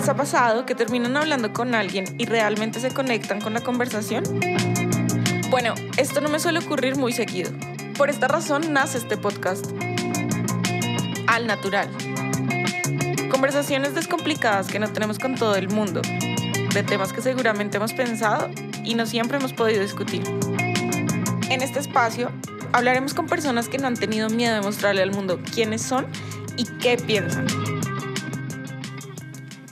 les ha pasado que terminan hablando con alguien y realmente se conectan con la conversación? Bueno, esto no me suele ocurrir muy seguido. Por esta razón nace este podcast. Al natural. Conversaciones descomplicadas que no tenemos con todo el mundo, de temas que seguramente hemos pensado y no siempre hemos podido discutir. En este espacio hablaremos con personas que no han tenido miedo de mostrarle al mundo quiénes son y qué piensan.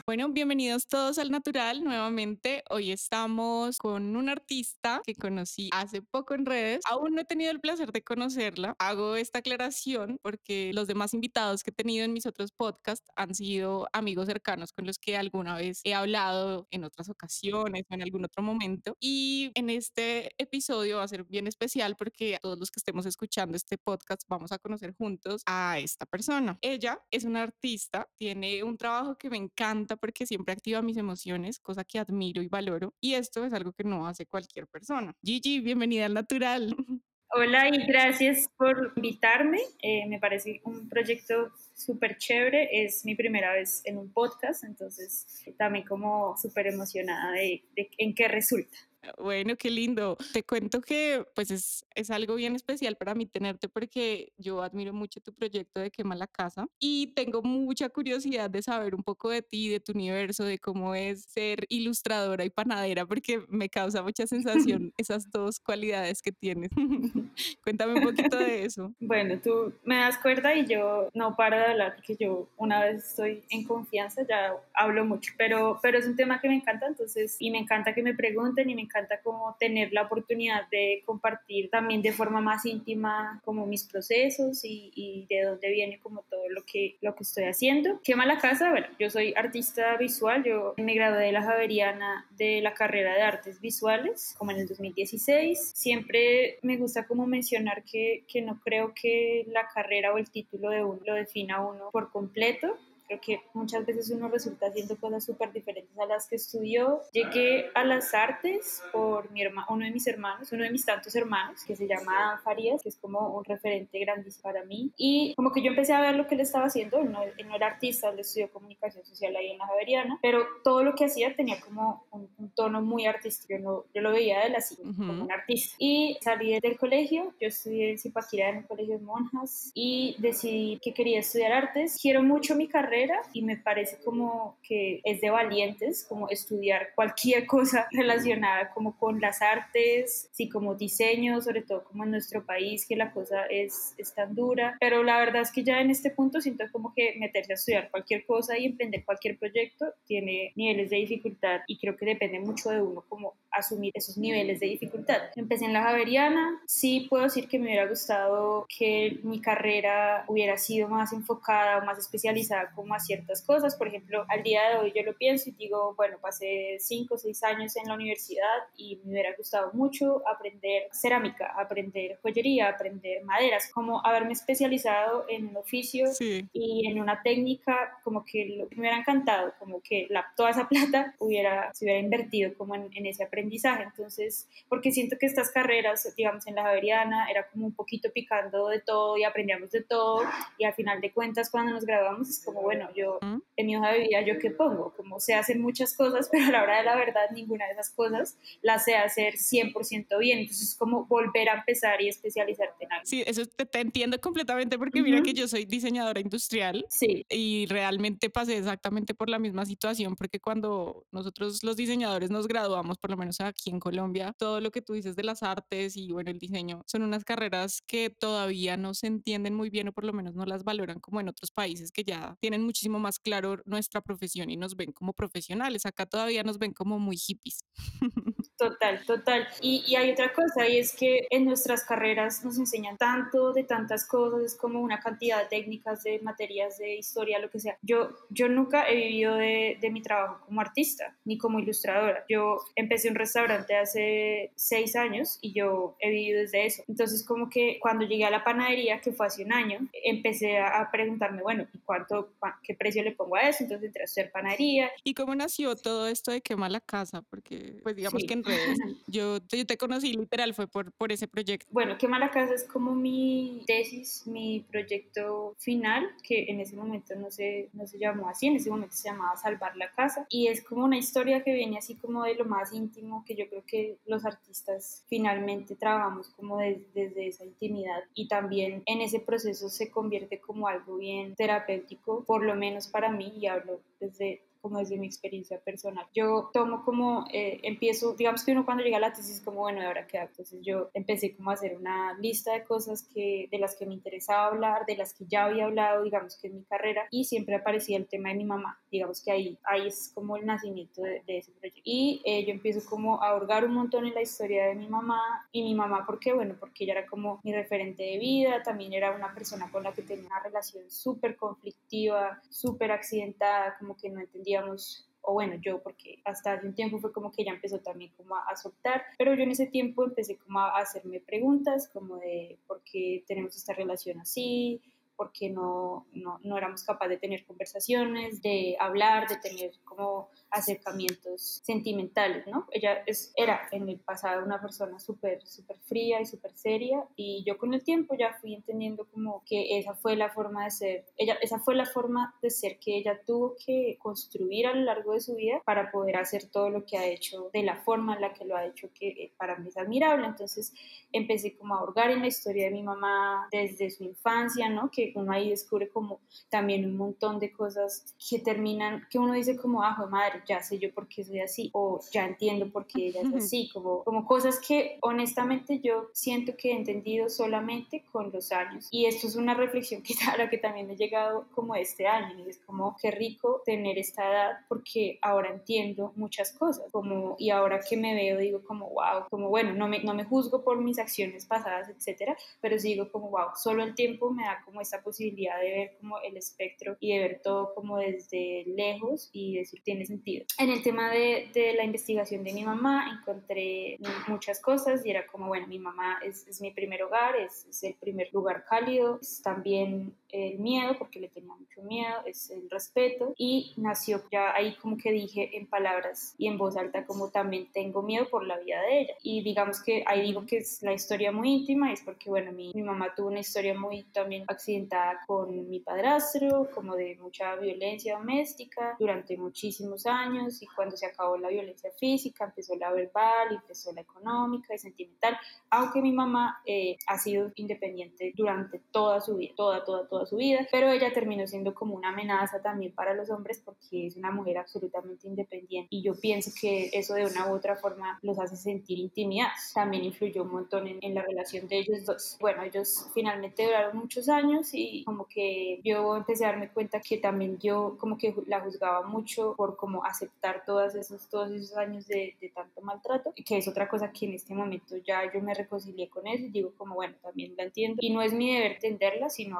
Bueno, bienvenidos todos al Natural nuevamente. Hoy estamos con un artista que conocí hace poco en redes. Aún no he tenido el placer de conocerla. Hago esta aclaración porque los demás invitados que he tenido en mis otros podcasts han sido amigos cercanos con los que alguna vez he hablado en otras ocasiones o en algún otro momento. Y en este episodio va a ser bien especial porque todos los que estemos escuchando este podcast vamos a conocer juntos a esta persona. Ella es una artista, tiene un trabajo que me encanta porque siempre activa mis emociones, cosa que admiro y valoro. Y esto es algo que no hace cualquier persona. Gigi, bienvenida al natural. Hola y gracias por invitarme. Eh, me parece un proyecto súper chévere. Es mi primera vez en un podcast, entonces también como súper emocionada de, de en qué resulta. Bueno, qué lindo. Te cuento que pues es, es, algo bien especial para mí tenerte porque yo admiro mucho tu proyecto de Quema la Casa y tengo mucha curiosidad de saber un poco de ti, de tu universo, de cómo es ser ilustradora y panadera porque me causa mucha sensación esas dos cualidades que tienes. Cuéntame un poquito de eso. Bueno, tú me das cuerda y yo no paro de hablar porque yo una vez estoy en confianza ya hablo mucho, pero, pero es un tema que me encanta entonces y me encanta que me pregunten y me encanta como tener la oportunidad de compartir también de forma más íntima como mis procesos y, y, de dónde viene como todo lo que, lo que estoy haciendo. Quema la casa, bueno, yo soy artista visual, yo me gradué de la Javeriana de la carrera de artes visuales como en el 2016. Siempre me gusta como mencionar que, que no creo que la carrera o el título de uno lo defina uno por completo Creo que muchas veces uno resulta haciendo cosas súper diferentes a las que estudió. Llegué a las artes por mi hermano, uno de mis hermanos, uno de mis tantos hermanos, que se llama Farías, que es como un referente grandísimo para mí. Y como que yo empecé a ver lo que él estaba haciendo. Él no, él no era artista, él estudió comunicación social ahí en la Javeriana, pero todo lo que hacía tenía como un, tono muy artístico. Yo, yo, lo veía de él así, como un artista. Y salí del colegio, yo estudié en Zipaquirá en el colegio de monjas y decidí que quería estudiar artes. Quiero mucho mi carrera y me parece como que es de valientes, como estudiar cualquier cosa relacionada como con las artes, sí, como diseño, sobre todo como en nuestro país, que la cosa es, es tan dura, pero la verdad es que ya en este punto siento como que meterse a estudiar cualquier cosa y emprender cualquier proyecto tiene niveles de dificultad y creo que depende mucho de uno como asumir esos niveles de dificultad. Empecé en la Javeriana, sí puedo decir que me hubiera gustado que mi carrera hubiera sido más enfocada o más especializada como a ciertas cosas. Por ejemplo, al día de hoy yo lo pienso y digo, bueno, pasé cinco o seis años en la universidad y me hubiera gustado mucho aprender cerámica, aprender joyería, aprender maderas, como haberme especializado en un oficio y en una técnica, como que lo que me hubiera encantado, como que la, toda esa plata hubiera, se hubiera invertido como en, en ese aprendizaje entonces, porque siento que estas carreras, digamos, en la Javeriana, era como un poquito picando de todo y aprendíamos de todo. Y al final de cuentas, cuando nos graduamos, es como, bueno, yo en mi hoja de vida, ¿yo qué pongo? Como sé hacer muchas cosas, pero a la hora de la verdad, ninguna de esas cosas las sé hacer 100% bien. Entonces, es como volver a empezar y especializarte en algo. Sí, eso te, entiendo completamente porque mira que yo soy diseñadora industrial. Sí. Y realmente pasé exactamente por la misma situación porque cuando nosotros los diseñadores nos graduamos, por lo menos aquí en Colombia, todo lo que tú dices de las artes y bueno, el diseño son unas carreras que todavía no se entienden muy bien o por lo menos no las valoran como en otros países que ya tienen muchísimo más claro nuestra profesión y nos ven como profesionales. Acá todavía nos ven como muy hippies. Total, total. Y, y, hay otra cosa, y es que en nuestras carreras nos enseñan tanto de tantas cosas, es como una cantidad de técnicas, de materias, de historia, lo que sea. Yo, yo nunca he vivido de, de mi trabajo como artista, ni como ilustradora. Yo empecé un restaurante hace seis años y yo he vivido desde eso. Entonces, como que cuando llegué a la panadería, que fue hace un año, empecé a, preguntarme, bueno, ¿y cuánto, qué precio le pongo a eso? Entonces entré a hacer panadería. ¿Y cómo nació todo esto de quemar la casa? Porque, pues digamos que en redes. Yo, yo te conocí literal, fue por, por ese proyecto. Bueno, Quema la Casa es como mi tesis, mi proyecto final, que en ese momento no se, no se llamó así, en ese momento se llamaba Salvar la Casa. Y es como una historia que viene así como de lo más íntimo, que yo creo que los artistas finalmente trabajamos como desde esa intimidad. Y también en ese proceso se convierte como algo bien terapéutico, por lo menos para mí, y hablo desde como desde mi experiencia personal. Yo tomo como, eh, empiezo, digamos que uno cuando llega a la tesis como, bueno, ¿y ahora qué hago? Entonces yo empecé como a hacer una lista de cosas que, de las que me interesaba hablar, de las que ya había hablado, digamos que en mi carrera, y siempre aparecía el tema de mi mamá, digamos que ahí, ahí es como el nacimiento de, ese proyecto. Y eh, yo empiezo como a hurgar un montón en la historia de mi mamá, y mi mamá, ¿por qué? Bueno, porque ella era como mi referente de vida, también era una persona con la que tenía una relación súper conflictiva, súper accidentada, como que no entendía o bueno, yo porque hasta hace un tiempo fue como que ella empezó también como a, soltar, pero yo en ese tiempo empecé como a hacerme preguntas como de por qué tenemos esta relación así, por qué no, no, no éramos capaces de tener conversaciones, de hablar, de tener como acercamientos sentimentales, ¿no? Ella es, era en el pasado una persona súper, súper fría y súper seria y yo con el tiempo ya fui entendiendo como que esa fue la forma de ser, ella, esa fue la forma de ser que ella tuvo que construir a lo largo de su vida para poder hacer todo lo que ha hecho de la forma en la que lo ha hecho que eh, para mí es admirable. Entonces empecé como a hurgar en la historia de mi mamá desde su infancia, ¿no? Que uno ahí descubre como también un montón de cosas que terminan, que uno dice como, ah, madre, ya sé yo por qué soy así, o ya entiendo por qué ella es así, como, como cosas que honestamente yo siento que he entendido solamente con los años. Y esto es una reflexión que a la que también he llegado como este año, y es como qué rico tener esta edad, porque ahora entiendo muchas cosas, como, y ahora que me veo digo como, wow, como bueno, no me, no me juzgo por mis acciones pasadas, etcétera, pero sí digo como, wow, solo el tiempo me da como esta posibilidad de ver como el espectro y de ver todo como desde lejos y decir, tiene sentido en el tema de, la investigación de mi mamá encontré muchas cosas y era como, bueno, mi mamá es, es mi primer hogar, es, es, el primer lugar cálido, es también el miedo, porque le tenía mucho miedo, es el respeto. Y nació ya ahí como que dije en palabras y en voz alta como también tengo miedo por la vida de ella. Y digamos que ahí digo que es la historia muy íntima, es porque, bueno, mi, mi mamá tuvo una historia muy también accidentada con mi padrastro, como de mucha violencia doméstica durante muchísimos años. Y cuando se acabó la violencia física, empezó la verbal, empezó la económica y sentimental, aunque mi mamá eh, ha sido independiente durante toda su vida, toda, toda, toda su vida, pero ella terminó siendo como una amenaza también para los hombres porque es una mujer absolutamente independiente y yo pienso que eso de una u otra forma los hace sentir intimidad. También influyó un montón en, en la relación de ellos dos. Bueno, ellos finalmente duraron muchos años y como que yo empecé a darme cuenta que también yo como que la juzgaba mucho por como aceptar todos esos, todos esos años de, de, tanto maltrato, que es otra cosa que en este momento ya yo me reconcilié con eso y digo como, bueno, también la entiendo. Y no es mi deber entenderla, sino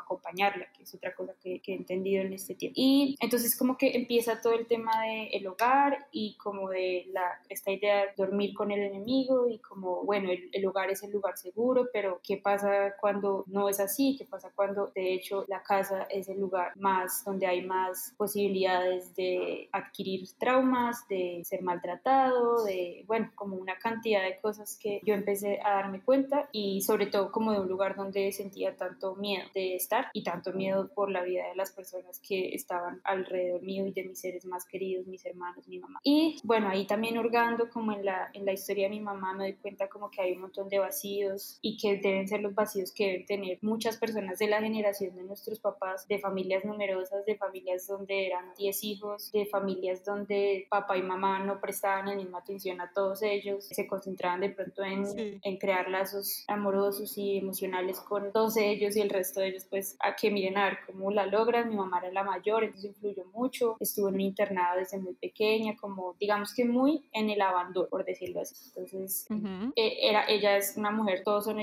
que es otra cosa que, que he entendido en este tiempo. Y entonces como que empieza todo el tema del el hogar y como de la, esta idea de dormir con el enemigo y como, bueno, el, el hogar es el lugar seguro, pero ¿qué pasa cuando no es así? ¿Qué pasa cuando de hecho la casa es el lugar más donde hay más posibilidades de adquirir traumas, de ser maltratado, de, bueno, como una cantidad de cosas que yo empecé a darme cuenta y sobre todo como de un lugar donde sentía tanto miedo de estar y tanto miedo por la vida de las personas que estaban alrededor mío y de mis seres más queridos, mis hermanos, mi mamá. Y bueno, ahí también hurgando como en la, en la historia de mi mamá me doy cuenta como que hay un montón de vacíos y que deben ser los vacíos que deben tener muchas personas de la generación de nuestros papás, de familias numerosas, de familias donde eran 10 hijos, de familias donde papá y mamá no prestaban la misma atención a todos ellos, se concentraban de pronto en, en crear lazos amorosos y emocionales con todos ellos y el resto de ellos pues a que miren a ver cómo la logran, mi mamá era la mayor, entonces influyó mucho, estuvo en un internado desde muy pequeña, como digamos que muy en el abandono, por decirlo así, entonces eh, era, ella es una mujer, todos son,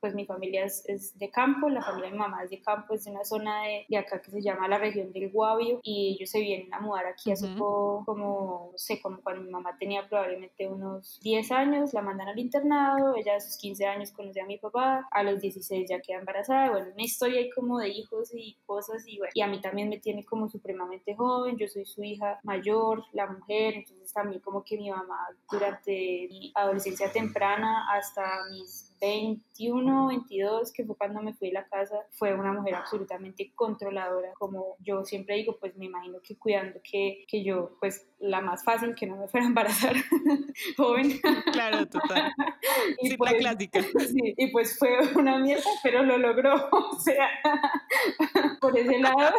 pues mi familia es, es, de campo, la familia de mi mamá es de campo, es de una zona de, de acá que se llama la región del Guavio y ellos se vienen a mudar aquí hace poco como, no sé, como cuando mi mamá tenía probablemente unos 10 años, la mandan al internado, ella a sus 15 años conoce a mi papá, a los 16 ya queda embarazada, bueno, una historia ahí como de hijos y cosas y bueno, y a mí también me tiene como supremamente joven, yo soy su hija mayor, la mujer, entonces también como que mi mamá durante mi adolescencia temprana hasta mis 21, 22, que fue cuando me fui de la casa, fue una mujer absolutamente controladora, como yo siempre digo, pues me imagino que cuidando que, que yo, pues la más fácil, que no me fuera a embarazar joven. Claro, total. y sí, pues, la clásica. Sí, y pues fue una mierda, pero lo logró, o sea, por ese lado.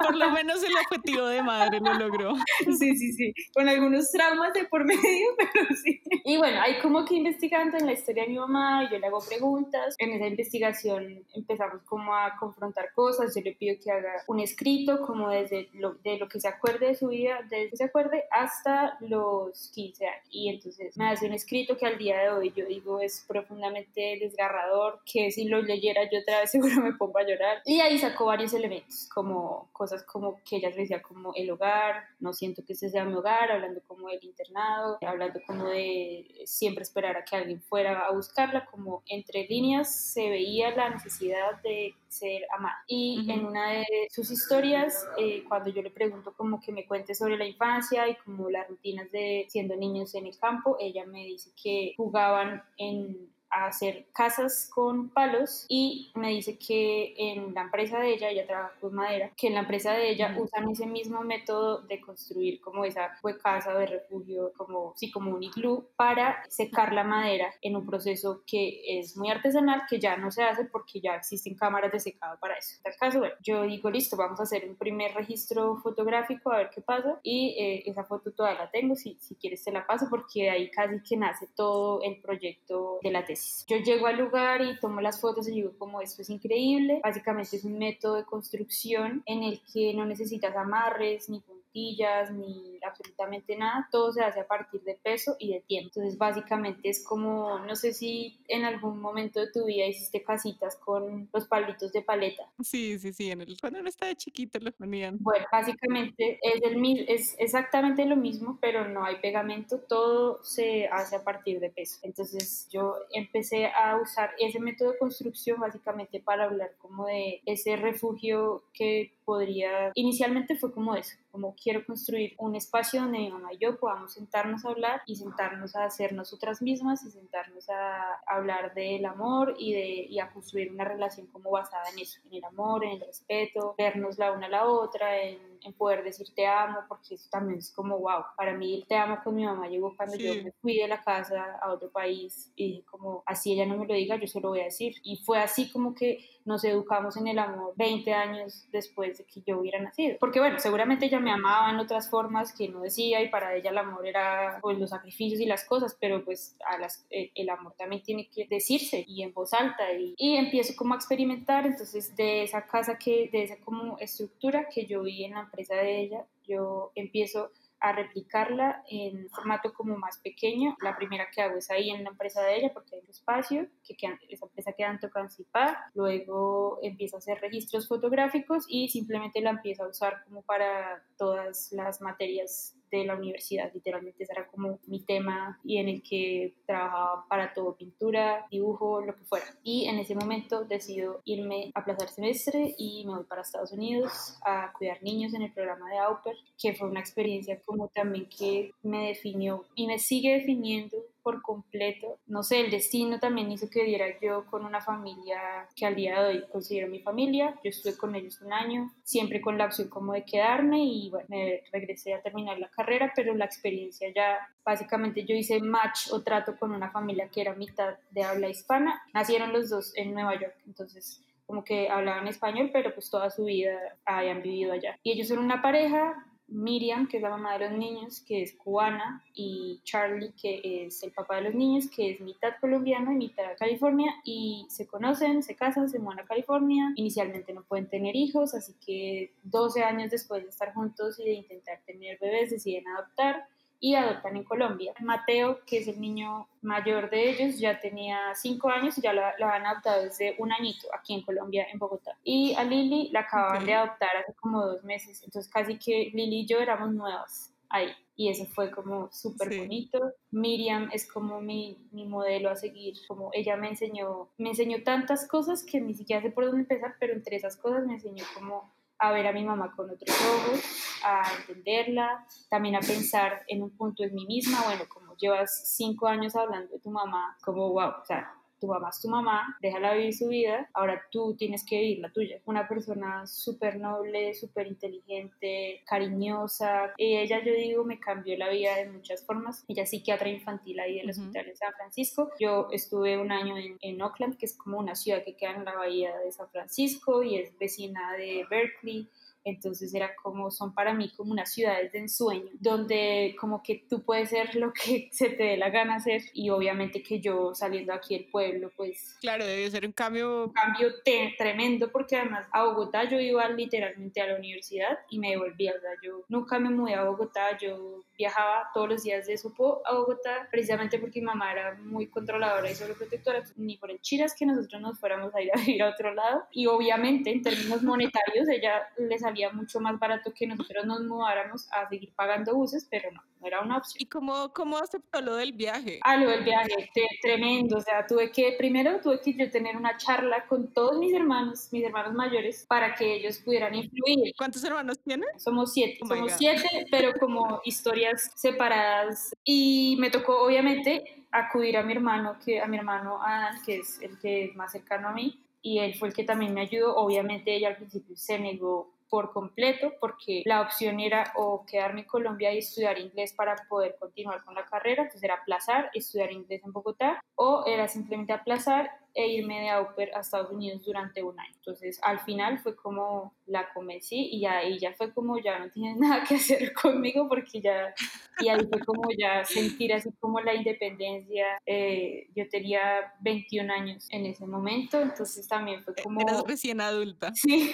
por lo menos el objetivo de madre lo logró. Sí, sí, sí, con algunos traumas de por medio, pero sí. Y bueno, hay como que investigando en la historia de mi mamá, yo le hago preguntas. En esa investigación empezamos como a confrontar cosas. Yo le pido que haga un escrito como desde lo, de lo que se acuerde de su vida, desde que se acuerde hasta los 15 años. Y entonces me hace un escrito que al día de hoy yo digo es profundamente desgarrador, que si lo leyera yo otra vez seguro me pongo a llorar. Y ahí sacó varios elementos, como cosas como que ella decía como el hogar, no siento que ese sea mi hogar, hablando como del internado, hablando como de siempre esperar a que alguien fuera a buscarla, como entre líneas se veía la necesidad de ser amada. Y en una de sus historias, eh, cuando yo le pregunto como que me cuente sobre la infancia y como las rutinas de siendo niños en el campo, ella me dice que jugaban en a hacer casas con palos y me dice que en la empresa de ella, ella trabaja con madera, que en la empresa de ella usan ese mismo método de construir como esa casa de refugio, como, sí, como un iglú, para secar la madera en un proceso que es muy artesanal, que ya no se hace porque ya existen cámaras de secado para eso. En tal caso, bueno, yo digo, listo, vamos a hacer un primer registro fotográfico a ver qué pasa y eh, esa foto todavía la tengo, si, si quieres te la paso porque ahí casi que nace todo el proyecto de la tesis yo llego al lugar y tomo las fotos y digo como esto es increíble. Básicamente es un método de construcción en el que no necesitas amarres ni ni absolutamente nada, todo se hace a partir de peso y de tiempo. Entonces básicamente es como, no sé si en algún momento de tu vida hiciste casitas con los palitos de paleta. Sí, sí, sí, en el, cuando uno estaba chiquito lo ponían. Bueno, básicamente es, el, es exactamente lo mismo, pero no hay pegamento, todo se hace a partir de peso. Entonces yo empecé a usar ese método de construcción básicamente para hablar como de ese refugio que podría, inicialmente fue como eso, como quiero construir un espacio donde mi mamá y yo podamos sentarnos a hablar y sentarnos a hacer nosotras mismas y sentarnos a hablar del amor y, de, y a construir una relación como basada en eso, en el amor, en el respeto, vernos la una a la otra, en en poder decir te amo, porque eso también es como, wow, para mí el te amo con mi mamá llegó cuando yo me fui de la casa a otro país y como, así ella no me lo diga, yo se lo voy a decir. Y fue así como que nos educamos en el amor 20 años después de que yo hubiera nacido. Porque bueno, seguramente ella me amaba en otras formas que no decía y para ella el amor era pues los sacrificios y las cosas, pero pues a las, eh, el amor también tiene que decirse y en voz alta y, y empiezo como a experimentar entonces de esa casa que, de esa como estructura que yo vi en la empresa de ella, yo empiezo a replicarla en formato como más pequeño. La primera que hago es ahí en la empresa de ella porque hay un espacio, que esa empresa queda en Tocancipá. Luego empiezo a hacer registros fotográficos y simplemente la empiezo a usar como para todas las materias de la universidad, literalmente ese era como mi tema y en el que trabajaba para todo, pintura, dibujo, lo que fuera. Y en ese momento decido irme a plaza semestre y me voy para Estados Unidos a cuidar niños en el programa de AUPER, que fue una experiencia como también que me definió y me sigue definiendo por completo. No sé, el destino también hizo que diera yo con una familia que al día de hoy considero mi familia. Yo estuve con ellos un año, siempre con la opción como de quedarme y bueno, me regresé a terminar la carrera, pero la experiencia ya, básicamente yo hice match o trato con una familia que era mitad de habla hispana. Nacieron los dos en Nueva York, entonces como que hablaban español, pero pues toda su vida habían vivido allá. Y ellos son una pareja Miriam, que es la mamá de los niños, que es cubana, y Charlie, que es el papá de los niños, que es mitad colombiano y mitad California, y se conocen, se casan, se mudan a California. Inicialmente no pueden tener hijos, así que 12 años después de estar juntos y de intentar tener bebés, deciden adoptar y adoptan en Colombia. Mateo, que es el niño mayor de ellos, ya tenía cinco años y ya lo, han adoptado desde un añito aquí en Colombia, en Bogotá. Y a Lili la acaban de adoptar hace como dos meses, entonces casi que Lili y yo éramos nuevas ahí. Y eso fue como súper bonito. Miriam es como mi, mi, modelo a seguir, como ella me enseñó, me enseñó tantas cosas que ni siquiera sé por dónde empezar, pero entre esas cosas me enseñó como a ver a mi mamá con otros ojos, a entenderla, también a pensar en un punto en mí misma, bueno, como llevas cinco años hablando de tu mamá, como wow, o sea, tu mamá es tu mamá, déjala vivir su vida, ahora tú tienes que vivir la tuya. Una persona súper noble, súper inteligente, cariñosa. Y ella, yo digo, me cambió la vida de muchas formas. Ella es psiquiatra infantil ahí del Hospital de San Francisco. Yo estuve un año en, en Oakland, que es como una ciudad que queda en la bahía de San Francisco y es vecina de Berkeley entonces era como, son para mí como unas ciudades de ensueño, donde como que tú puedes ser lo que se te dé la gana hacer y obviamente que yo saliendo aquí del pueblo, pues... Claro, debe ser un cambio... Un cambio tremendo porque además a Bogotá yo iba literalmente a la universidad y me devolvía, o sea, yo nunca me mudé a Bogotá, yo viajaba todos los días de Sopo a Bogotá precisamente porque mi mamá era muy controladora y sobreprotectora, ni por el chiras que nosotros nos fuéramos a ir a vivir a otro lado. Y obviamente en términos monetarios ella les mucho más barato que nosotros nos mudáramos a seguir pagando buses, pero no, no era una opción. ¿Y cómo, cómo aceptó lo del viaje? Ah, lo del viaje, tremendo, o sea, tuve que, primero tuve que yo tener una charla con todos mis hermanos, mis hermanos mayores, para que ellos pudieran influir. ¿Cuántos hermanos tienen? Somos siete, oh somos siete, pero como historias separadas. Y me tocó, obviamente, acudir a mi hermano, que, a mi hermano Adán, que es el que es más cercano a mí, y él fue el que también me ayudó. Obviamente ella al principio se negó por completo porque la opción era o quedarme en Colombia y estudiar inglés para poder continuar con la carrera, entonces era aplazar, estudiar inglés en Bogotá o era simplemente aplazar e irme de au a Estados Unidos durante un año. Entonces, al final fue como la convencí y ahí ya fue como ya no tienes nada que hacer conmigo porque ya, y ahí fue como ya sentir así como la independencia. Eh, yo tenía 21 años en ese momento, entonces también fue como... Eras recién adulta. Sí,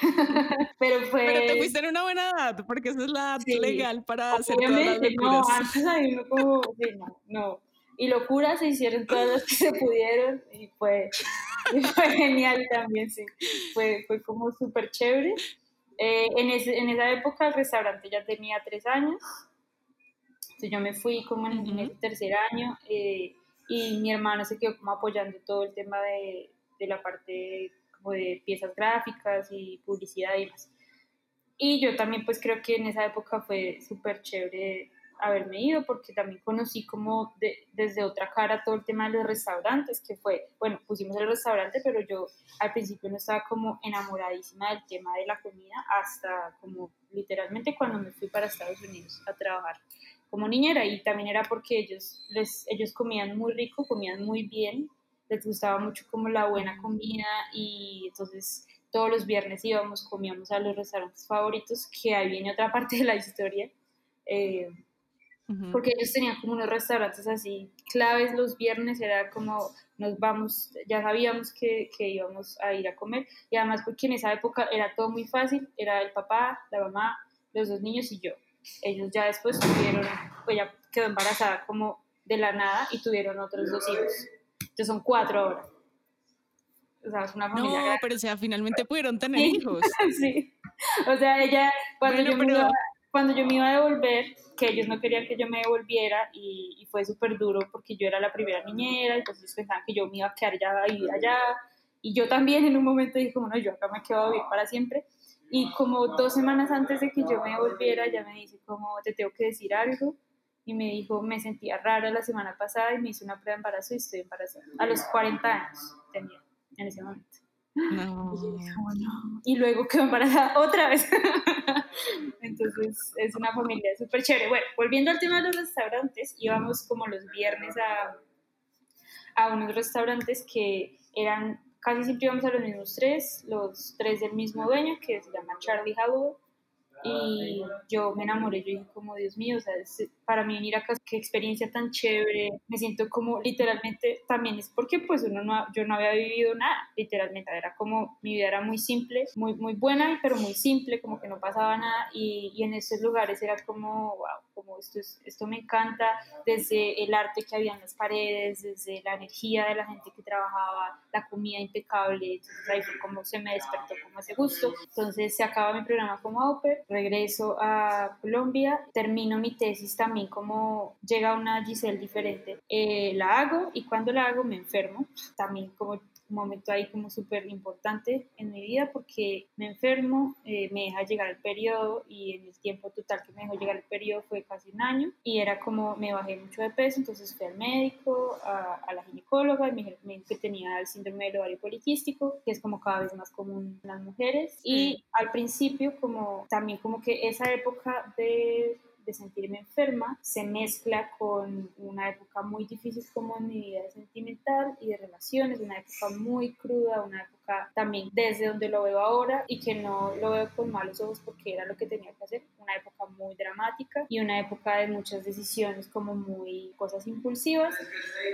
pero fue... Pero te fuiste en una buena edad, porque esa es la edad legal para hacer todas las. No, antes ahí no como... Sí, no, no y locuras se hicieron todas las que se pudieron y fue, fue genial también, sí. Fue, fue como súper chévere. Eh, en, ese, en, esa época el restaurante ya tenía tres años, entonces yo me fui como en, el tercer año eh, y mi hermano se quedó como apoyando todo el tema de, de la parte como de piezas gráficas y publicidad y demás. Y yo también pues creo que en esa época fue súper chévere haberme ido porque también conocí como desde otra cara todo el tema de los restaurantes, que fue, bueno, pusimos el restaurante, pero yo al principio no estaba como enamoradísima del tema de la comida hasta como literalmente cuando me fui para Estados Unidos a trabajar como niñera y también era porque ellos, les, ellos comían muy rico, comían muy bien, les gustaba mucho como la buena comida y entonces todos los viernes íbamos, comíamos a los restaurantes favoritos, que ahí viene otra parte de la historia. Eh, porque ellos tenían como unos restaurantes así claves los viernes, era como nos vamos, ya sabíamos que, que, íbamos a ir a comer y además porque en esa época era todo muy fácil, era el papá, la mamá, los dos niños y yo. Ellos ya después tuvieron, pues ya quedó embarazada como de la nada y tuvieron otros dos hijos. Entonces son cuatro ahora. O sea, es una familia. No, pero o sea, finalmente pudieron tener hijos. sí. O sea, ella, cuando yo me cuando yo me iba a devolver, que ellos no querían que yo me devolviera y, fue súper duro porque yo era la primera niñera, entonces pensaban que yo me iba a quedar ya a vivir allá. Y yo también en un momento dije, bueno, yo acá me quedo a vivir para siempre. Y como dos semanas antes de que yo me devolviera, ya me dice, como te tengo que decir algo. Y me dijo, me sentía rara la semana pasada y me hizo una prueba de embarazo y estoy embarazada. A los 40 años tenía en ese momento. No. Y, luego quedó embarazada otra vez. Entonces es una familia súper chévere. Bueno, volviendo al tema de los restaurantes, íbamos como los viernes a, a unos restaurantes que eran, casi siempre íbamos a los mismos tres, los tres del mismo dueño, que se llama Charlie Holloway. Y yo me enamoré, yo dije como, Dios mío, o sea, para mí venir acá, qué experiencia tan chévere, me siento como literalmente, también es porque pues uno no, yo no había vivido nada, literalmente, era como, mi vida era muy simple, muy, muy buena, pero muy simple, como que no pasaba nada. Y, y en esos lugares era como, wow, como esto, es, esto me encanta, desde el arte que había en las paredes, desde la energía de la gente que trabajaba, la comida impecable, entonces ahí fue como se me despertó como ese gusto. Entonces se acaba mi programa como AUPER, regreso a Colombia, termino mi tesis también como llega una Giselle diferente, eh, la hago y cuando la hago me enfermo, también como un momento ahí como súper importante en mi vida porque me enfermo, eh, me deja llegar el periodo y en el tiempo total que me dejó llegar el periodo fue casi un año y era como me bajé mucho de peso, entonces fui al médico, a, a la ginecóloga y me dijo que tenía el síndrome del ovario poliquístico, que es como cada vez más común en las mujeres. Y al principio como también como que esa época de de sentirme enferma se mezcla con una época muy difícil como en mi vida sentimental y de relaciones, una época muy cruda, una época también desde donde lo veo ahora y que no lo veo con malos ojos porque era lo que tenía que hacer, una época muy dramática y una época de muchas decisiones como muy cosas impulsivas,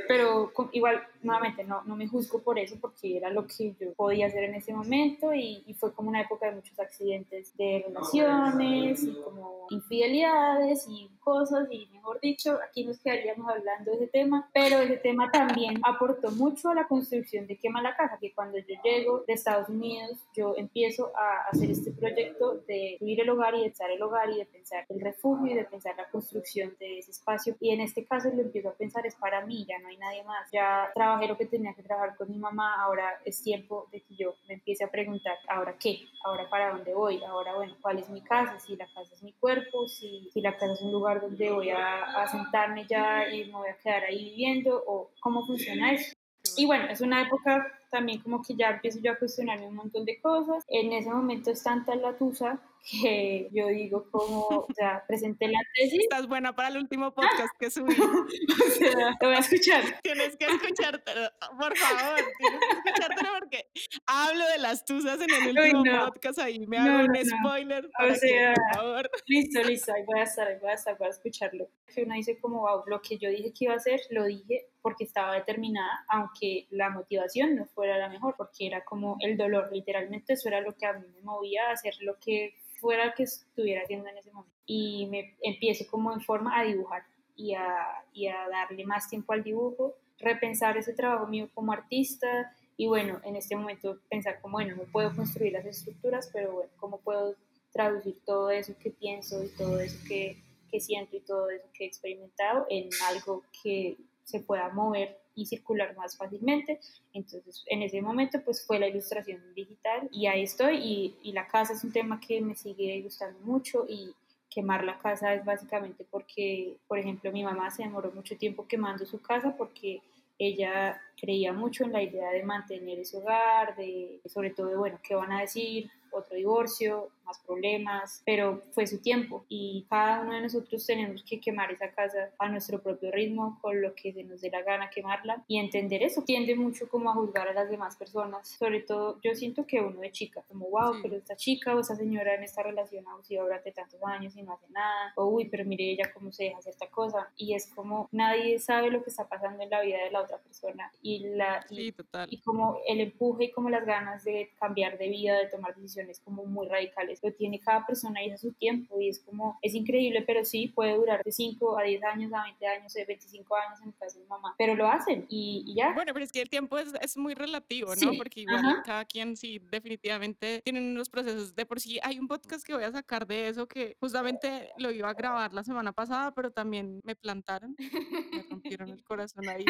pero igual nuevamente no, no me juzgo por eso porque era lo que yo podía hacer en ese momento y, y fue como una época de muchos accidentes de relaciones y como infidelidades y cosas y mejor dicho, aquí nos quedaríamos hablando de ese tema, pero ese tema también aportó mucho a la construcción de Quema la Casa, que cuando yo llego de Estados Unidos, yo empiezo a hacer este proyecto de subir el hogar y de estar el hogar y de pensar el refugio y de pensar la construcción de ese espacio. Y en este caso lo empiezo a pensar es para mí, ya no hay nadie más. Ya trabajé lo que tenía que trabajar con mi mamá, ahora es tiempo de que yo me empiece a preguntar, ¿ahora qué? ¿Ahora para dónde voy? Ahora, bueno, ¿cuál es mi casa? Si la casa es mi cuerpo, si, si la casa es un lugar donde voy a, sentarme ya y me voy a quedar ahí viviendo o cómo funciona eso. Y bueno, es una época también como que ya empiezo yo a cuestionarme un montón de cosas. En ese momento es tanta la tusa que yo digo como, o sea, presenté la tesis. Estás buena para el último podcast que subí. o sea, te voy a escuchar. Tienes que escuchártelo, por favor, tienes que escuchártelo porque hablo de las tusas en el último podcast, ahí me hago un spoiler. O sea, por favor. listo, listo, ahí voy a estar, ahí voy a estar, voy a escucharlo. Que uno dice como, wow, lo que yo dije que iba a hacer, lo dije porque estaba determinada, aunque la motivación no fuera la mejor, porque era como el dolor, literalmente eso era lo que a mí me movía a hacer lo que fuera que estuviera haciendo en ese momento. Y me empiezo como en forma a dibujar y a, y a darle más tiempo al dibujo, repensar ese trabajo mío como artista y bueno, en este momento pensar como, bueno, no puedo construir las estructuras, pero bueno, ¿cómo puedo traducir todo eso que pienso y todo eso que, que siento y todo eso que he experimentado en algo que se pueda mover y circular más fácilmente. Entonces, en ese momento, pues fue la ilustración digital y ahí estoy. Y, y, la casa es un tema que me sigue gustando mucho y quemar la casa es básicamente porque, por ejemplo, mi mamá se demoró mucho tiempo quemando su casa porque ella creía mucho en la idea de mantener ese hogar, de sobre todo, bueno, qué van a decir, otro divorcio, más problemas, pero fue su tiempo. Y cada uno de nosotros tenemos que quemar esa casa a nuestro propio ritmo, con lo que se nos dé la gana quemarla y entender eso. Tiende mucho como a juzgar a las demás personas, sobre todo yo siento que uno de chica, como wow, pero esta chica o esta señora en esta relación ha sido durante tantos años y no hace nada, o uy, pero mire ella cómo se deja hacer esta cosa y es como nadie sabe lo que está pasando en la vida de la otra persona y, la, y, y como el empuje y como las ganas de cambiar de vida, de tomar decisiones como muy radicales lo tiene cada persona y a su tiempo y es como, es increíble, pero sí puede durar de 5 a 10 años, a 20 años, de 25 años en el caso de mamá, pero lo hacen y, ya. Bueno, pero es que el tiempo es, es muy relativo, ¿no? Porque igual cada quien sí definitivamente tienen unos procesos de por sí. Hay un podcast que voy a sacar de eso que justamente lo iba a grabar la semana pasada, pero también me plantaron, me rompieron el corazón ahí,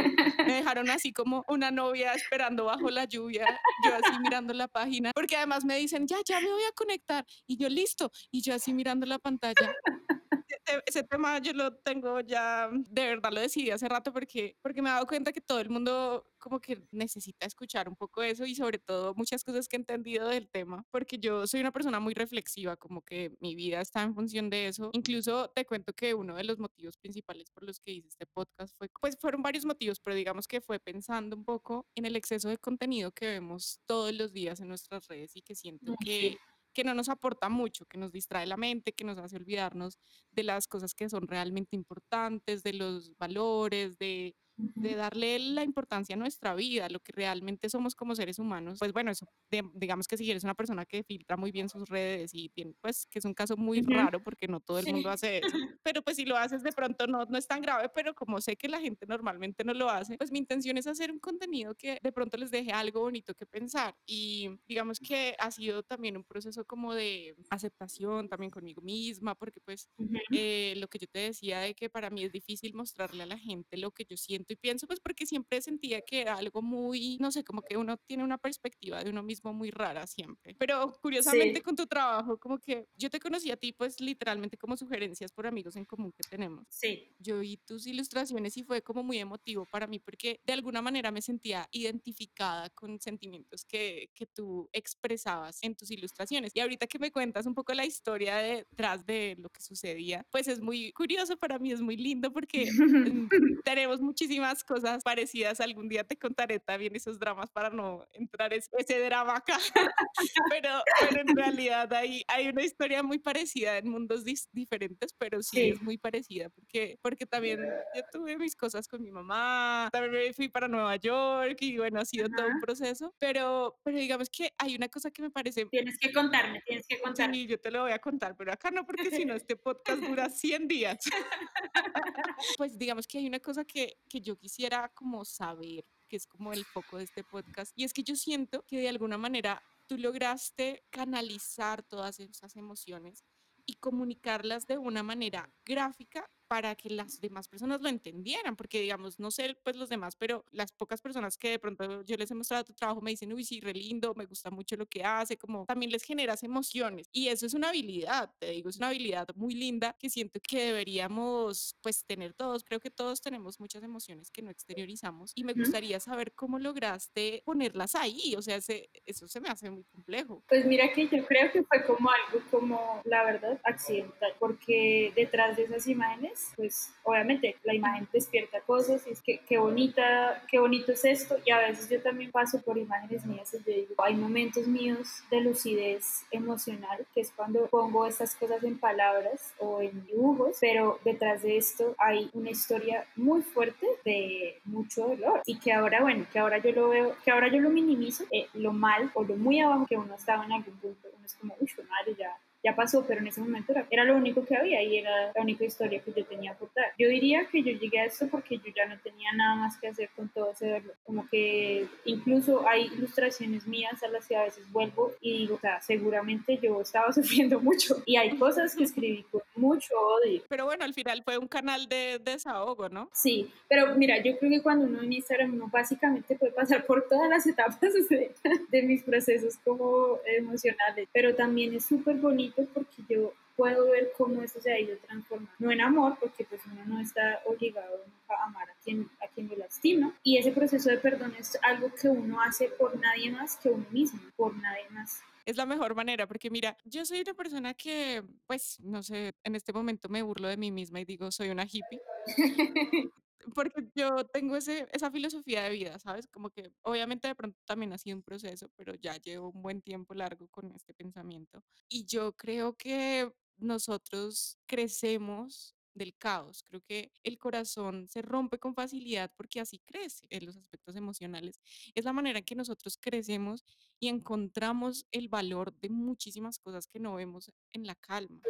me dejaron así como una novia esperando bajo la lluvia, yo así mirando la página, porque además me dicen, ya, ya me voy a conectar y yo listo, y yo así mirando la pantalla. E, ese tema yo lo tengo ya, de verdad lo decidí hace rato porque, porque me he dado cuenta que todo el mundo como que necesita escuchar un poco eso y sobre todo muchas cosas que he entendido del tema, porque yo soy una persona muy reflexiva, como que mi vida está en función de eso. Incluso te cuento que uno de los motivos principales por los que hice este podcast fue, pues fueron varios motivos, pero digamos que fue pensando un poco en el exceso de contenido que vemos todos los días en nuestras redes y que siento que que no nos aporta mucho, que nos distrae la mente, que nos hace olvidarnos de las cosas que son realmente importantes, de los valores, de de darle la importancia a nuestra vida, lo que realmente somos como seres humanos. Pues bueno, eso, de- digamos que si eres una persona que filtra muy bien sus redes y tiene, pues que es un caso muy Ujú. raro porque no todo el mundo Sí. hace eso, pero pues si lo haces de pronto no, no es tan grave, pero como sé que la gente normalmente no lo hace, pues mi intención es hacer un contenido que de pronto les deje algo bonito que pensar y digamos que ha sido también un proceso como de aceptación también conmigo misma, porque pues Ujú. eh, lo que yo te decía de que para mí es difícil mostrarle a la gente lo que yo siento y pienso, pues porque siempre sentía que era algo muy, no sé, como que uno tiene una perspectiva de uno mismo muy rara siempre. Pero curiosamente Sí, con tu trabajo, como que yo te conocí a ti, pues literalmente como sugerencias por amigos en común que tenemos sí. yo vi tus ilustraciones y fue como muy emotivo para mí porque de alguna manera me sentía identificada con sentimientos que, que tú expresabas en tus ilustraciones. Y ahorita que me cuentas un poco la historia detrás de lo que sucedía, pues es muy curioso para mí, es muy lindo porque mm, tenemos muchísimas cosas parecidas. Algún día te contaré también esos dramas para no entrar es- ese drama acá. Pero, pero en realidad hay, hay una historia muy parecida en mundos diferentes, pero sí Sí. es muy parecida porque, porque también yo tuve mis cosas con mi mamá, también me fui para Nueva York y bueno, ha sido todo un Ajá. proceso, pero, pero digamos que hay una cosa que me parece, Tienes que contarme, tienes que contarme. sí, yo te lo voy a contar, pero acá no porque si no este podcast dura 100 días. Pues digamos que hay una cosa que, que yo quisiera como saber, que es como el foco de este podcast, y es que yo siento que de alguna manera tú lograste canalizar todas esas emociones y comunicarlas de una manera gráfica para que las demás personas lo entendieran, porque digamos, no sé, pues los demás, pero las pocas personas que de pronto yo les he mostrado tu trabajo me dicen, uy, sí, re lindo, me gusta mucho lo que hace, como también les generas emociones. Y eso es una habilidad, te digo, es una habilidad muy linda que siento que deberíamos pues tener todos. Creo que todos tenemos muchas emociones que no exteriorizamos y me gustaría saber cómo lograste ponerlas ahí, o sea, se- eso se me hace muy complejo. Pues mira que yo creo que fue como algo como, la verdad, accidental, porque detrás de esas imágenes, pues obviamente la imagen despierta cosas y es que qué bonita, qué bonito es esto. Y a veces yo también paso por imágenes mías y yo digo, hay momentos míos de lucidez emocional, que es cuando pongo estas cosas en palabras o en dibujos, pero detrás de esto hay una historia muy fuerte de mucho dolor. Y que ahora, bueno, que ahora yo lo veo, que ahora yo lo minimizo, eh, lo mal o lo muy abajo que uno estaba en algún punto, uno es como, uy, madre, ya, ya pasó, pero en ese momento era, era lo único que había y era la única historia que yo tenía por dar. Yo diría que yo llegué a esto porque yo ya no tenía nada más que hacer con todo ese dolor. Como que incluso hay ilustraciones mías a las que a veces vuelvo y digo, o sea, seguramente yo estaba sufriendo mucho y hay cosas que escribí con mucho odio. Pero bueno, al final fue un canal de desahogo, ¿no? Sí, pero mira, yo creo que cuando uno en Instagram uno básicamente puede pasar por todas las etapas de, de mis procesos como emocionales, pero también es súper bonito porque yo puedo ver cómo eso se ha ido transformando. No en amor, porque pues uno no está obligado a amar a quien, a quien lo lastima. Y ese proceso de perdón es algo que uno hace por nadie más que uno mismo, por nadie más. Es la mejor manera, porque mira, yo soy una persona que, pues, no sé, en este momento me burlo de mí misma y digo, soy una hippie, porque yo tengo ese, esa filosofía de vida, ¿sabes? Como que obviamente de pronto también ha sido un proceso, pero ya llevo un buen tiempo largo con este pensamiento. Y yo creo que nosotros crecemos del caos. Creo que el corazón se rompe con facilidad porque así crece en los aspectos emocionales. Es la manera en que nosotros crecemos y encontramos el valor de muchísimas cosas que no vemos en la calma.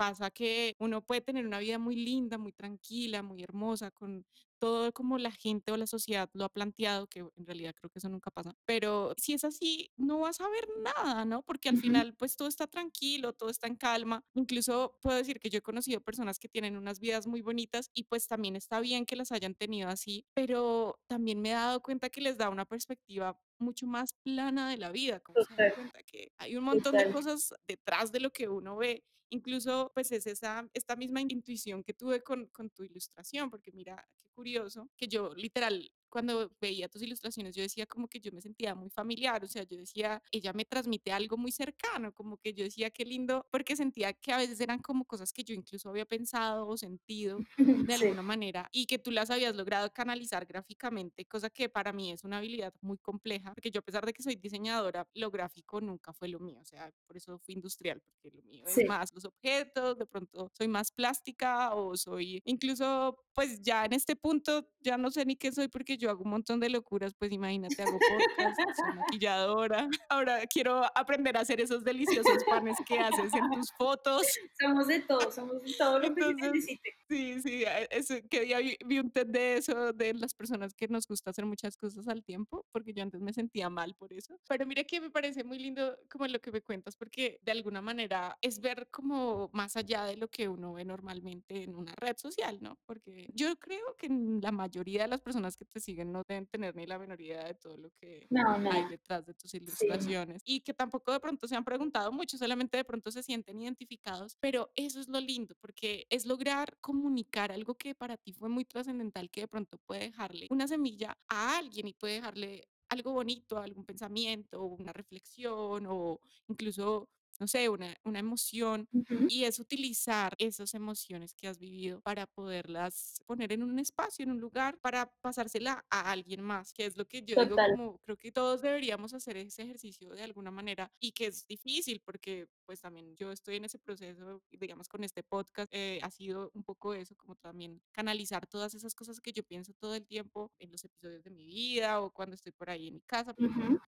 Pasa que uno puede tener una vida muy linda, muy tranquila, muy hermosa, con todo como la gente o la sociedad lo ha planteado, que en realidad creo que eso nunca pasa. Pero si es así, no vas a ver nada, ¿no? Porque al final, pues todo está tranquilo, todo está en calma. Incluso puedo decir que yo he conocido personas que tienen unas vidas muy bonitas y pues también está bien que las hayan tenido así, pero también me he dado cuenta que les da una perspectiva mucho más plana de la vida, como se total, cuenta que hay un montón de cosas detrás de lo que uno ve. Incluso, pues es esa, esta misma intuición que tuve con, con tu ilustración, porque mira, qué curioso, que yo literal cuando veía tus ilustraciones, yo decía como que yo me sentía muy familiar, o sea, yo decía, ella me transmite algo muy cercano, como que yo decía, qué lindo, porque sentía que a veces eran como cosas que yo incluso había pensado o sentido de Sí, alguna manera y que tú las habías logrado canalizar gráficamente, cosa que para mí es una habilidad muy compleja, porque yo a pesar de que soy diseñadora, lo gráfico nunca fue lo mío, o sea, por eso fui industrial, porque lo mío es sí. más los objetos, de pronto soy más plástica o soy incluso, pues ya en este punto ya no sé ni qué soy porque yo hago un montón de locuras, pues imagínate, hago podcast, soy maquilladora, ahora quiero aprender a hacer esos deliciosos panes que haces en tus fotos. Somos de todo, somos de todo lo que Entonces, necesite. sí, sí, a eso que día vi vi un TED de eso, de las personas que nos gusta hacer muchas cosas al tiempo, porque yo antes me sentía mal por eso. Pero mira que me parece muy lindo como lo que me cuentas, porque de alguna manera es ver como más allá de lo que uno ve normalmente en una red social, ¿no? Porque yo creo que la mayoría de las personas que te siguen no deben tener ni la menor idea de todo lo que No, hay detrás de tus Sí, ilustraciones y que tampoco de pronto se han preguntado mucho, solamente de pronto se sienten identificados, pero eso es lo lindo, porque es lograr comunicar algo que para ti fue muy trascendental, que de pronto puede dejarle una semilla a alguien y puede dejarle algo bonito, algún pensamiento, una reflexión o incluso, no sé, una, una emoción. Y es utilizar esas emociones que has vivido para poderlas poner en un espacio, en un lugar, para pasársela a alguien más, que es lo que yo digo como creo que todos deberíamos hacer ese ejercicio de alguna manera y que es difícil porque pues también yo estoy en ese proceso, digamos con este podcast, eh, ha sido un poco eso, como también canalizar todas esas cosas que yo pienso todo el tiempo en los episodios de mi vida o cuando estoy por ahí en mi casa,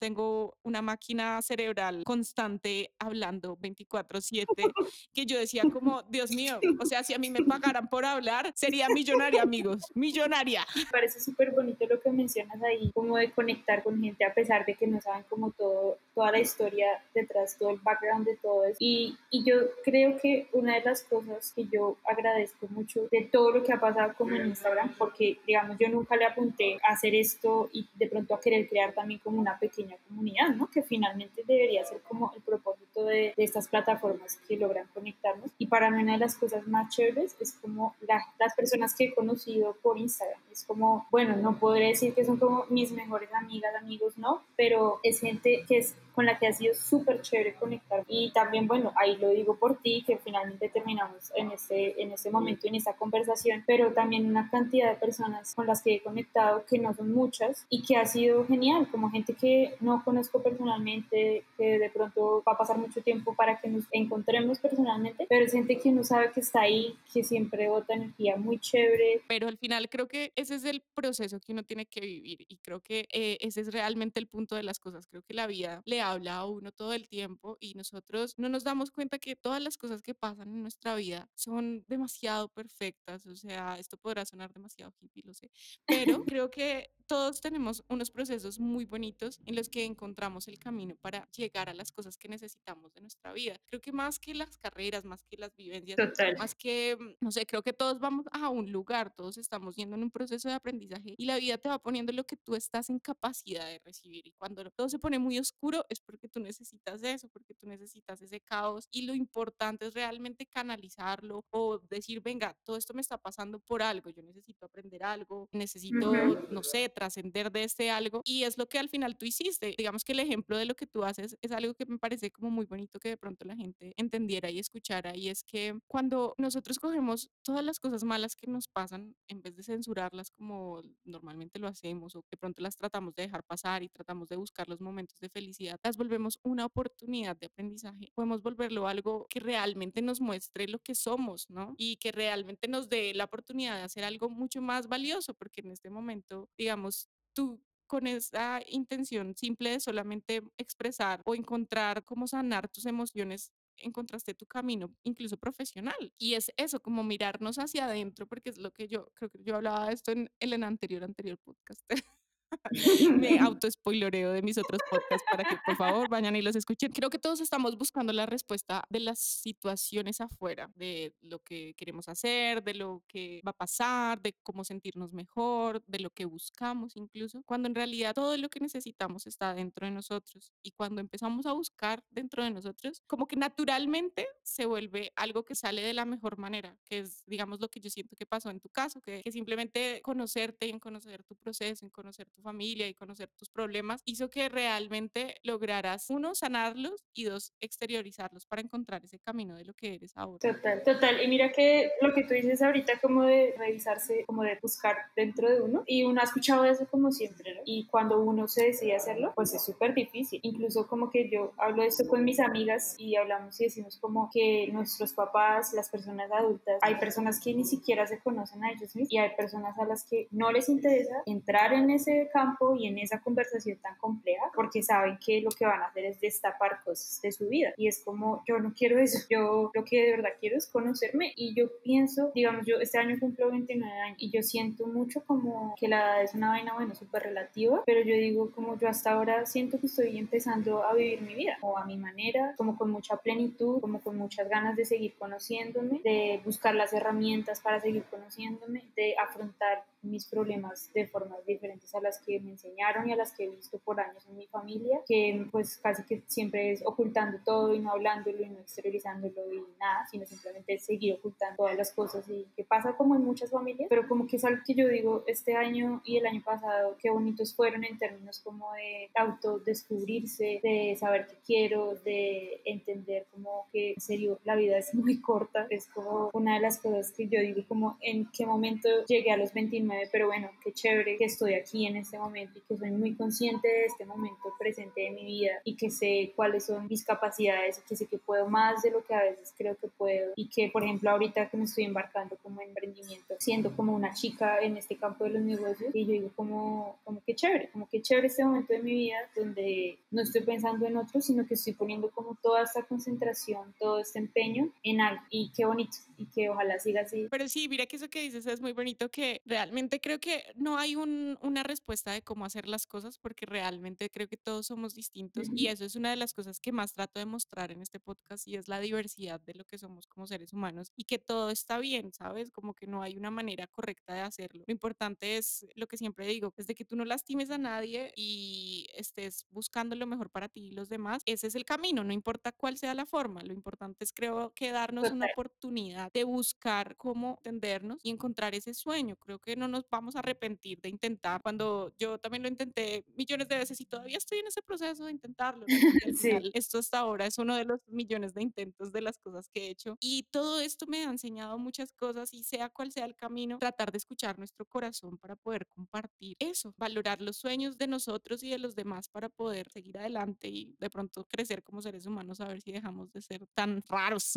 tengo una máquina cerebral constante hablando 24/7 que yo decía como, Dios mío, o sea, si a mí me pagaran por hablar, sería millonaria, amigos, millonaria. Me parece súper bonito lo que mencionas ahí, como de conectar con gente a pesar de que no saben como todo, toda la historia detrás, todo el background de todo eso. Y, y yo creo que una de las cosas que yo agradezco mucho de todo lo que ha pasado como en Instagram, porque digamos yo nunca le apunté a hacer esto y de pronto a querer crear también como una pequeña comunidad, ¿no? Que finalmente debería ser como el propósito de, de estas plataformas que logran conectarnos. Y para mí una de las cosas más chéveres es como la, las personas que he conocido por Instagram. Es como, bueno, no podré decir que son como mis mejores amigas, amigos, no, pero es gente que es con la que ha sido súper chévere conectar. Y también, bueno, ahí lo digo por ti, que finalmente terminamos en este, en este momento, en esta conversación, pero también una cantidad de personas con las que he conectado, que no son muchas, y que ha sido genial, como gente que no conozco personalmente, que de pronto va a pasar mucho tiempo para que nos encontremos personalmente, pero es gente que uno sabe que está ahí, que siempre bota energía muy chévere. Pero al final creo que ese es el proceso que uno tiene que vivir y creo que eh, ese es realmente el punto de las cosas. Creo que la vida le habla a uno todo el tiempo y nosotros no nos damos cuenta que todas las cosas que pasan en nuestra vida son demasiado perfectas. O sea, esto podrá sonar demasiado hippie, lo sé, pero creo que todos tenemos unos procesos muy bonitos en los que encontramos el camino para llegar a las cosas que necesitamos de nuestra vida. Creo que más que las carreras, más que las vivencias, Total. más que, mm, no sé, creo que todos vamos a un lugar, todos estamos yendo en un proceso de aprendizaje y la vida te va poniendo lo que tú estás en capacidad de recibir. Y cuando todo se pone muy oscuro es porque tú necesitas eso, porque tú necesitas ese caos y lo importante es realmente canalizarlo o decir, venga, todo esto me está pasando por algo, yo necesito aprender algo, necesito, Ujú. no sé, trascender de este algo y es lo que al final tú hiciste. Digamos que el ejemplo de lo que tú haces es algo que me parece como muy bonito que de pronto la gente entendiera y escuchara y es que cuando nosotros cogemos todas las cosas malas que nos pasan en vez de censurarlas como normalmente lo hacemos o de pronto las tratamos de dejar pasar y tratamos de buscar los momentos de felicidad, las volvemos una oportunidad de aprendizaje. Podemos volverlo algo que realmente nos muestre lo que somos, ¿no? Y que realmente nos dé la oportunidad de hacer algo mucho más valioso, porque en este momento, digamos, tú con esa intención simple de solamente expresar o encontrar cómo sanar tus emociones, encontraste tu camino, incluso profesional. Y es eso, como mirarnos hacia adentro, porque es lo que yo creo que yo hablaba de esto en el anterior, anterior podcast. Me auto-spoilereo de mis otros podcasts para que por favor vayan y los escuchen. Creo que todos estamos buscando la respuesta de las situaciones afuera, de lo que queremos hacer, de lo que va a pasar, de cómo sentirnos mejor, de lo que buscamos incluso, cuando en realidad todo lo que necesitamos está dentro de nosotros. Y cuando empezamos a buscar dentro de nosotros, como que naturalmente se vuelve algo que sale de la mejor manera, que es, digamos, lo que yo siento que pasó en tu caso, que, que simplemente conocerte y en conocer tu proceso, en conocer tu familia y conocer tus problemas, hizo que realmente lograras, uno, sanarlos y dos, exteriorizarlos para encontrar ese camino de lo que eres ahora. Total, total. Y mira que lo que tú dices ahorita como de revisarse, como de buscar dentro de uno, y uno ha escuchado eso como siempre, ¿no? Y cuando uno se decide hacerlo, pues es súper difícil. Incluso como que yo hablo de esto con mis amigas y hablamos y decimos como que nuestros papás, las personas adultas, hay personas que ni siquiera se conocen a ellos mismos y hay personas a las que no les interesa entrar en ese campo y en esa conversación tan compleja porque saben que lo que van a hacer es destapar cosas de su vida. Y es como yo no quiero eso, yo lo que de verdad quiero es conocerme. Y yo pienso, digamos, yo este año cumplo 29 años y yo siento mucho como que la edad es una vaina, bueno, súper relativa, pero yo digo como yo hasta ahora siento que estoy empezando a vivir mi vida o a mi manera, como con mucha plenitud, como con muchas ganas de seguir conociéndome, de buscar las herramientas para seguir conociéndome, de afrontar mis problemas de formas diferentes a las que me enseñaron y a las que he visto por años en mi familia, que pues casi que siempre es ocultando todo y no hablándolo y no exteriorizándolo y nada, sino simplemente seguir ocultando todas las cosas y que pasa como en muchas familias, pero como que es algo que yo digo este año y el año pasado, qué bonitos fueron en términos como de autodescubrirse, de saber qué quiero, de entender como que en serio la vida es muy corta, es como una de las cosas que yo digo como en qué momento llegué a los 29 pero bueno, qué chévere que estoy aquí en este momento y que soy muy consciente de este momento presente de mi vida y que sé cuáles son mis capacidades y que sé que puedo más de lo que a veces creo que puedo y que, por ejemplo, ahorita que me estoy embarcando como emprendimiento, siendo como una chica en este campo de los negocios y yo digo como, como que chévere, como que chévere este momento de mi vida donde no estoy pensando en otros, sino que estoy poniendo como toda esta concentración, todo este empeño en algo y qué bonito y que ojalá siga así. Pero sí, mira que eso que dices es muy bonito que realmente creo que no hay una respuesta de cómo hacer las cosas porque realmente creo que todos somos distintos y eso es una de las cosas que más trato de mostrar en este podcast y es la diversidad de lo que somos como seres humanos y que todo está bien, ¿sabes? Como que no hay una manera correcta de hacerlo. Lo importante es lo que siempre digo, es de que tú no lastimes a nadie y estés buscando lo mejor para ti y los demás. Ese es el camino, no importa cuál sea la forma. Lo importante es creo que darnos una oportunidad de buscar cómo entendernos y encontrar ese sueño. Creo que no nos vamos a arrepentir de intentar. Cuando yo también lo intenté millones de veces y todavía estoy en ese proceso de intentarlo. esto hasta ahora es uno de los millones de intentos de las cosas que he hecho. Y todo esto me ha enseñado muchas cosas y sea cual sea el camino, tratar de escuchar nuestro corazón para poder compartir eso, valorar los sueños de nosotros y de los demás para poder seguir adelante y de pronto crecer como seres humanos, a ver si dejamos de ser tan raros.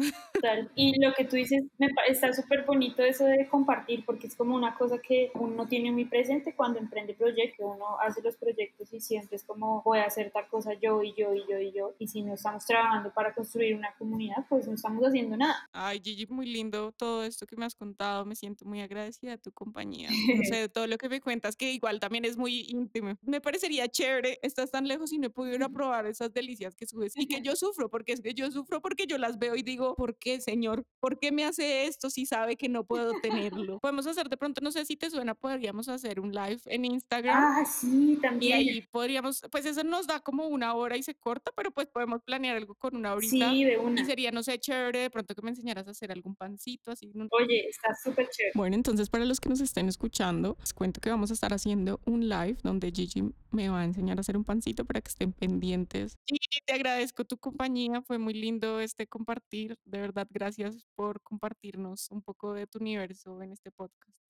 Y lo que tú dices, me está súper bonito eso de compartir, porque es como una cosa que uno tiene muy presente cuando emprende proyectos, uno hace los proyectos y siempre es como voy a hacer tal cosa yo y yo y yo y yo. Y si no estamos trabajando para construir una comunidad, pues no estamos haciendo nada. Ay, Gigi, muy lindo todo esto que me has contado. Me siento muy agradecida de tu compañía. No sé, de todo lo que me cuentas, que igual también es muy íntimo. Me parecería chévere, estás tan lejos y no he podido a probar esas delicias que subes y que yo sufro, porque es que yo sufro porque yo las veo y digo, ¿por qué, señor? ¿Por qué me hace esto si sabe que no puedo tenerlo? Podemos hacer de pronto, no sé si te suena, podríamos hacer un live en Instagram. Ah, sí, también. Y ahí podríamos, pues eso nos da como una hora y se corta, pero pues podemos planear algo con una horita. Sí, de una. Y sería, no sé, chévere de pronto que me enseñaras a hacer algún pancito así. Oye, está súper chévere. Bueno, entonces para los que nos estén escuchando, les cuento que vamos a estar haciendo un live donde Gigi me va a enseñar a hacer un pancito para que estén pendientes. Y te agradezco tu compañía, fue muy lindo este compartir. De verdad, gracias por compartirnos un poco de tu universo en este podcast.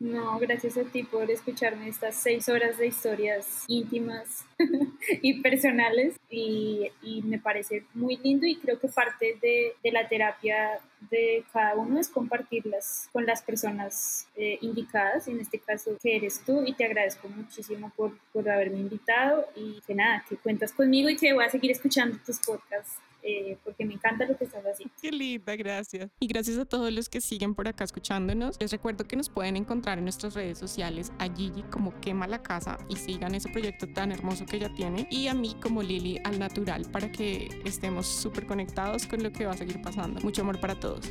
No, gracias a ti por escucharme estas seis horas de historias íntimas y personales. Y, me parece muy lindo y creo que parte de, la terapia de cada uno es compartirlas con las personas eh, indicadas, en este caso que eres tú. Y te agradezco muchísimo por, por haberme invitado. Y que nada, que cuentas conmigo y que voy a seguir escuchando tus podcasts. Eh, porque me encanta lo que estás haciendo. Qué linda, gracias. Y gracias a todos los que siguen por acá escuchándonos. Les recuerdo que nos pueden encontrar en nuestras redes sociales a Gigi como Quema la Casa y sigan ese proyecto tan hermoso que ella tiene y a mí como Lili al natural para que estemos súper conectados con lo que va a seguir pasando. Mucho amor para todos.